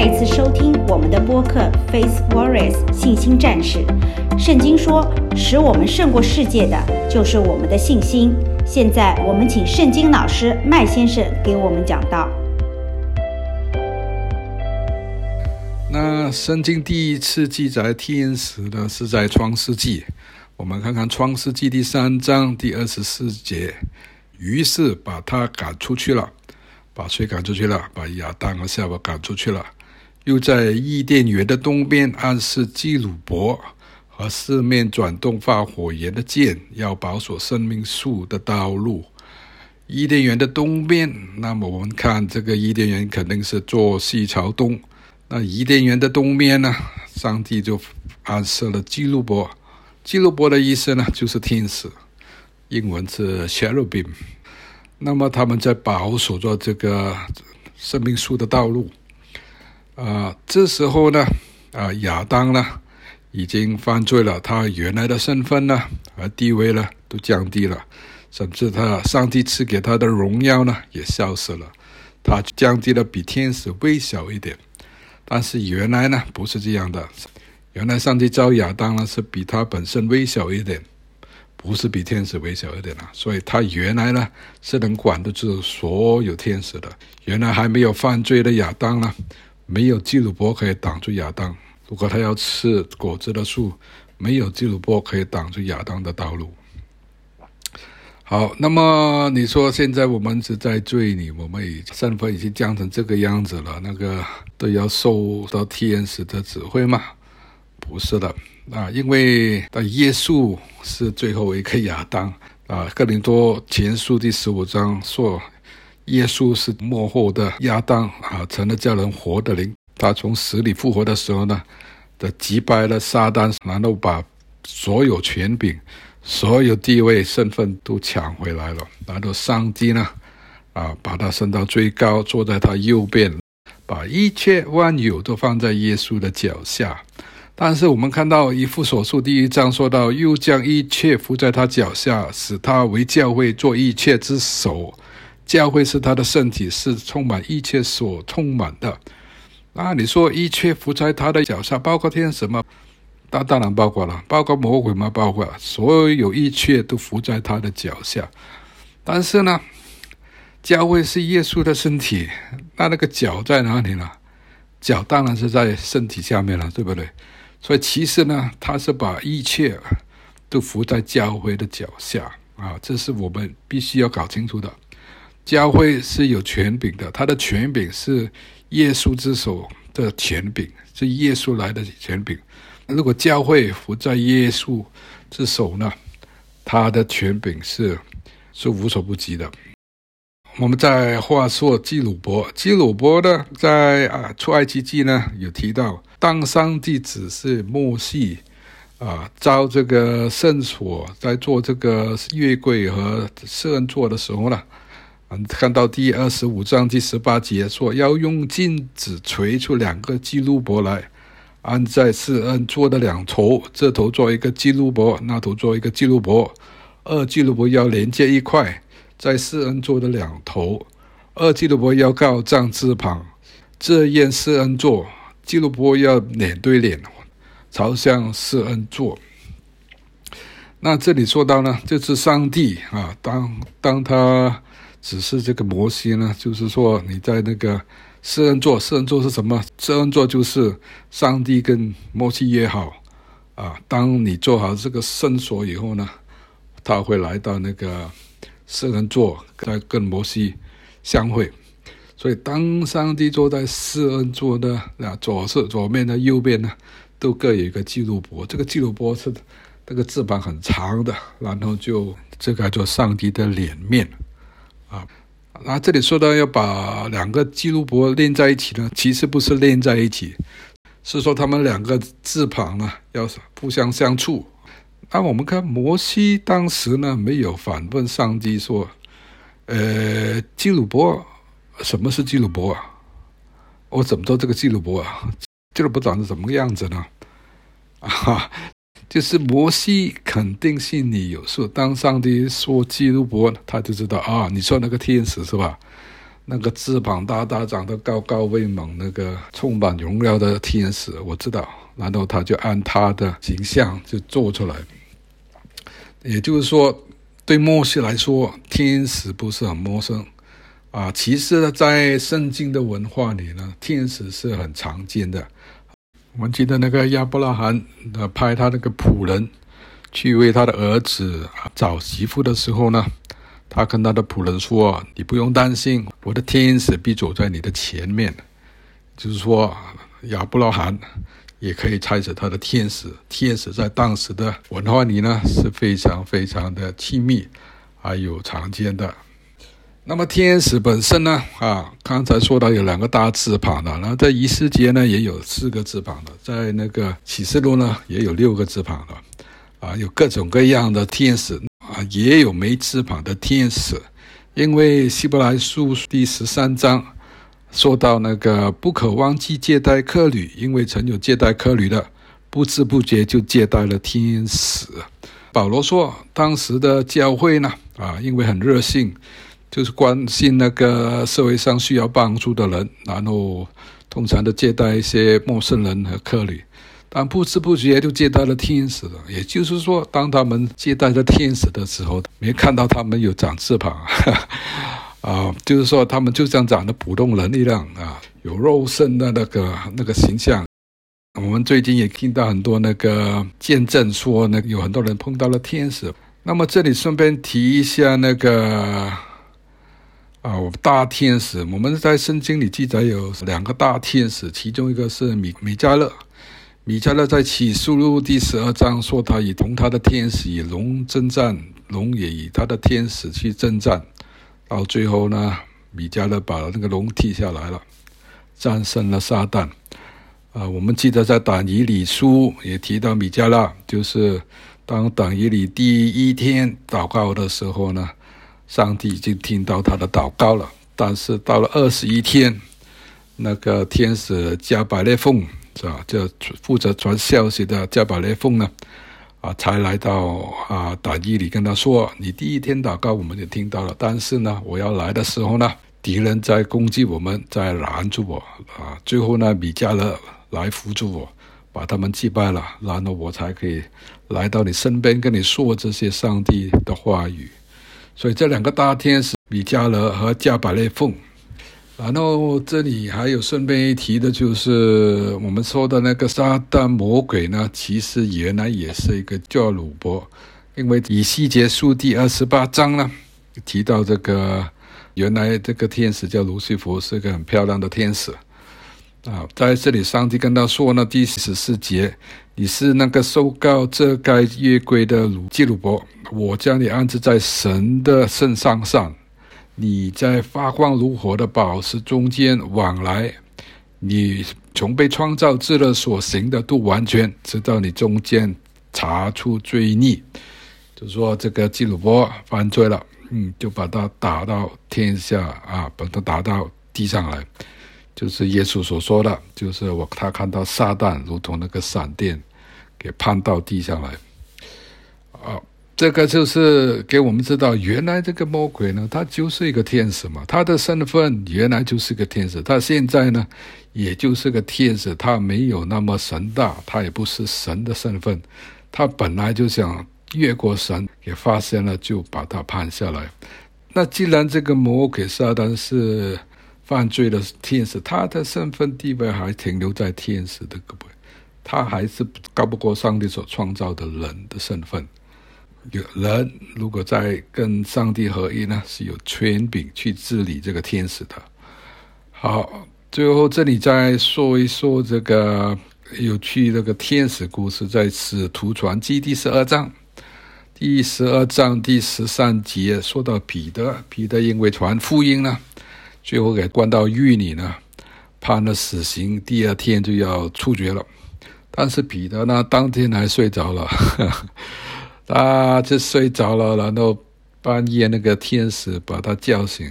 再一次收听我们的播客《Faith Warriors》信心战士。圣经说，使我们胜过世界的，就是我们的信心。现在，我们请圣经老师麦先生给我们讲道。那圣经第一次记载天使呢，是在创世纪。我们看看创世纪第三章第二十四节，于是把他赶出去了。把谁赶出去了？把亚当和夏娃赶出去了。又在伊甸园的东边暗示基路伯和四面转动发火焰的剑，要保守生命树的道路。伊甸园的东边，那么我们看这个伊甸园肯定是坐西朝东。那伊甸园的东边呢？上帝就暗示了基路伯。基路伯的意思呢，就是天使，英文是 cherubim。那么他们在保守着这个生命树的道路，啊，这时候呢，啊，亚当呢已经犯罪了，他原来的身份呢和地位呢都降低了，甚至他上帝赐给他的荣耀呢也消失了，他降低了比天使微小一点，但是原来呢不是这样的，原来上帝造亚当呢是比他本身微小一点。不是比天使微小一点了，所以他原来呢是能管得住所有天使的。原来还没有犯罪的亚当呢，没有基路伯可以挡住亚当。如果他要吃果子的树，没有基路伯可以挡住亚当的道路。好，那么你说现在我们是在罪里，我们已身份已经降成这个样子了，那个都要受到天使的指挥吗？不是的。啊，因为的耶稣是最后一个亚当啊，《哥林多前书》第十五章说，耶稣是末后的亚当啊，成了叫人活的灵。他从死里复活的时候呢，的击败了撒旦，然后把所有权柄、所有地位、身份都抢回来了。然后上帝呢，啊，把他升到最高，坐在他右边，把一切万有都放在耶稣的脚下。但是我们看到以弗所书第一章说到，又将一切伏在他脚下，使他为教会做一切之首。教会是他的身体，是充满一切所充满的。那你说一切伏在他的脚下，包括天使吗？那当然包括了，包括魔鬼吗？包括所有一切都伏在他的脚下。但是呢，教会是耶稣的身体，那那个脚在哪里呢？脚当然是在身体下面了，对不对？所以其实呢，他是把一切都伏在教会的脚下啊，这是我们必须要搞清楚的。教会是有权柄的，他的权柄是耶稣之手的权柄，是耶稣来的权柄。如果教会不在耶稣之手呢，他的权柄是是无所不及的。我们再话说基鲁伯，基鲁伯呢，在啊出埃及记呢有提到。当上帝指示摩西啊，造这个圣所，在做这个月柜和圣座的时候呢，看到第二十五章第十八节说，要用镜子锤出两个基路伯来，安在四恩座的两头，这头做一个基路伯，那头做一个基路伯，二基路伯要连接一块，在四恩座的两头，二基路伯要靠杖字旁，这样施恩座。基路伯要脸对脸，朝向四恩座。那这里说到呢，就是上帝啊，当当他只是这个摩西呢，就是说你在那个施恩座，施恩座是什么？施恩座就是上帝跟摩西约好啊，当你做好这个圣所以后呢，他会来到那个施恩座，再跟摩西相会。所以，当上帝坐在施恩座的啊左侧左面的右边呢，都各有一个记录簿。这个记录簿是这个翅膀很长的，然后就这个叫做上帝的脸面啊。那这里说到要把两个基路伯连在一起呢，其实不是连在一起，是说他们两个字旁呢要互相相处。那我们看摩西当时呢没有反问上帝说：“呃，基路伯。”什么是基路伯啊？我怎么知道这个基路伯啊？基路伯长得什么个样子呢？啊，就是摩西肯定心里有数。当上帝说基路伯，他就知道啊，你说那个天使是吧？那个翅膀大大、长得高高威猛、那个充满荣耀的天使，我知道。然后他就按他的形象就做出来。也就是说，对摩西来说，天使不是很陌生啊。其实呢，在圣经的文化里呢，天使是很常见的。我们记得那个亚伯拉罕派他那个仆人去为他的儿子找媳妇的时候呢。他跟他的仆人说：“你不用担心，我的天使必走在你的前面。”就是说，亚伯拉罕也可以猜测他的天使。天使在当时的文化里呢，是非常非常的亲密，还有常见的。那么天使本身呢？啊，刚才说到有两个大翅膀的，然后在以斯帖呢也有四个翅膀的，在那个启示录呢也有六个翅膀的，啊，有各种各样的天使。啊，也有没翅膀的天使，因为希伯来书第十三章说到那个不可忘记接待客旅，因为曾有接待客旅的，不知不觉就接待了天使。保罗说，当时的教会呢，啊，因为很热心，就是关心那个社会上需要帮助的人，然后通常的接待一些陌生人和客旅。但不知不觉就接待了天使了，也就是说，当他们接待了天使的时候，没看到他们有长翅膀，啊，就是说他们就像长得普通人一样啊，有肉身的那个那个形象。我们最近也听到很多那个见证说，那有很多人碰到了天使。那么这里顺便提一下那个啊，大天使，我们在圣经里记载有两个大天使，其中一个是米米迦勒。米迦勒在启示录第十二章说，他以同他的天使与龙争战，龙也以他的天使去争战。到最后呢，米迦勒把那个龙踢下来了，战胜了撒旦。啊，我们记得在但以理书也提到米迦勒，就是当但以理第一天祷告的时候呢，上帝已经听到他的祷告了。但是到了二十一天，那个天使加百列奉。是吧？就负责传消息的加百列奉呢，啊，才来到啊，但以理跟他说：“你第一天祷告，我们就听到了。但是呢，我要来的时候呢，敌人在攻击我们，在拦住我啊。最后呢，米迦勒来扶住我，把他们击败了，然后我才可以来到你身边，跟你说这些上帝的话语。所以这两个大天使，米迦勒和加百列奉。”然后这里还有顺便一提的，就是我们说的那个撒旦魔鬼呢，其实原来也是一个叫鲁伯，因为以西结书第二十八章呢提到这个，原来这个天使叫卢西弗，是个很漂亮的天使啊，在这里上帝跟他说呢，第十四节，你是那个受膏遮盖月桂的鲁基鲁伯，我将你安置在神的圣山上。你在发光如火的宝石中间往来，你从被创造之日所行的都完全，直到你中间查出罪孽。就说，这个基鲁伯犯罪了，嗯，就把他打到天下啊，把他打到地上来。就是耶稣所说的，就是我他看到撒旦如同那个闪电，给判到地上来，啊。这个就是给我们知道，原来这个魔鬼呢，他就是一个天使嘛，他的身份原来就是个天使，他现在呢，也就是个天使，他没有那么神大，他也不是神的身份，他本来就想越过神，也发现了，就把他判下来。那既然这个魔鬼撒旦是犯罪的天使，他的身份地位还停留在天使的位，他还是高不过上帝所创造的人的身份。有人如果在跟上帝合一呢，是有权柄去治理这个天使的。好，最后这里再说一说这个有趣这个天使故事，在使徒传记第十二章，第十二章第十三节说到彼得，彼得因为传福音呢，最后给关到狱里呢，判了死刑，第二天就要处决了，但是彼得呢，当天还睡着了。他就睡着了，然后半夜那个天使把他叫醒，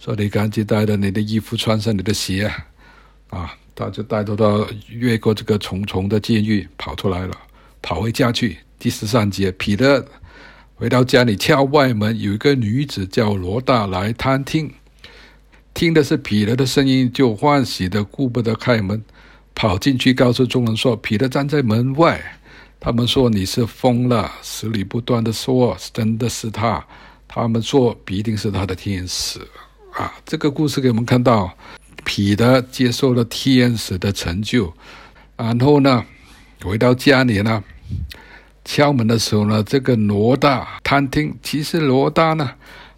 说：“你赶紧带着你的衣服，穿上你的鞋。”啊，他就带着他越过这个重重的监狱跑出来了，跑回家去。第十三节，彼得回到家里，敲外门，有一个女子叫罗大来探听。听的是彼得的声音，就欢喜的顾不得开门，跑进去告诉众人说：“彼得站在门外。”他们说：“你是疯了。”死里不断的说：“真的是他。”他们说：“必定是他的天使。”啊，这个故事给我们看到，彼得接受了天使的成就，然后呢，回到家里呢，敲门的时候呢，这个罗大探听，其实罗大呢。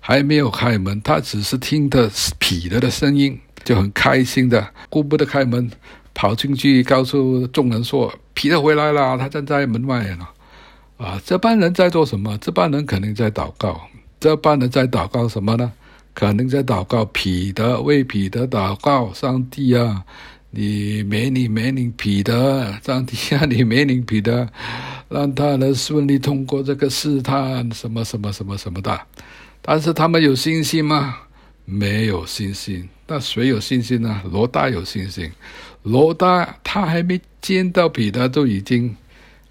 还没有开门，他只是听的彼得的声音，就很开心的顾不得开门，跑进去告诉众人说：“彼得回来了，他站在门外了。”啊，这帮人在做什么？这帮人肯定在祷告。这帮人在祷告什么呢？肯定在祷告彼得，为彼得祷告。上帝啊，你没你没你彼得，上帝啊，你没你彼得，让他能顺利通过这个试探，什么什么什么什么的。但是他们有信心吗？没有信心。那谁有信心呢？罗大有信心。罗大他还没见到彼得，都已经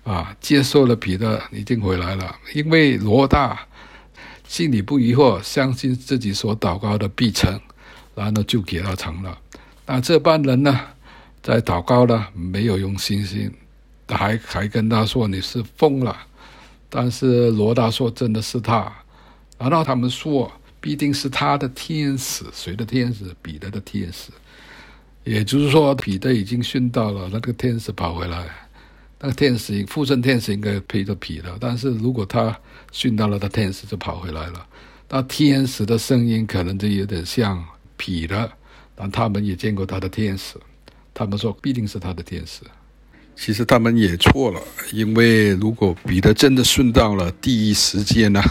啊接受了彼得，已经回来了。因为罗大心里不疑惑，相信自己所祷告的必成，然后就给他成了。那这帮人呢，在祷告呢，没有用信心，还还跟他说你是疯了。但是罗大说真的是他。然后他们说，必定是他的天使，谁的天使？彼得的天使。也就是说，彼得已经殉道了，那个天使跑回来，那个天使附身天使应该陪着彼得，但是如果他殉道了，他天使就跑回来了。那天使的声音可能就有点像彼得，但他们也见过他的天使，他们说必定是他的天使。其实他们也错了，因为如果彼得真的殉道了，第一时间呢？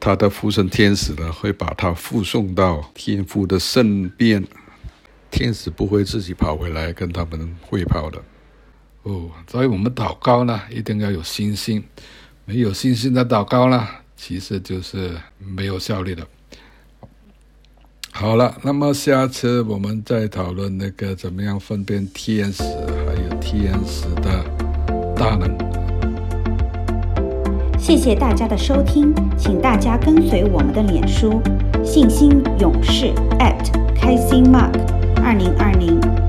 他的附身天使呢，会把他护送到天父的身边，天使不会自己跑回来跟他们会跑的。哦，所以我们祷告呢，一定要有信心。没有信心的祷告呢，其实就是没有效力的。好了，那么下次我们再讨论那个怎么样分辨天使，还有天使的大能。谢谢大家的收听，请大家跟随我们的脸书“信心勇士”@开心 Mark 二零二零。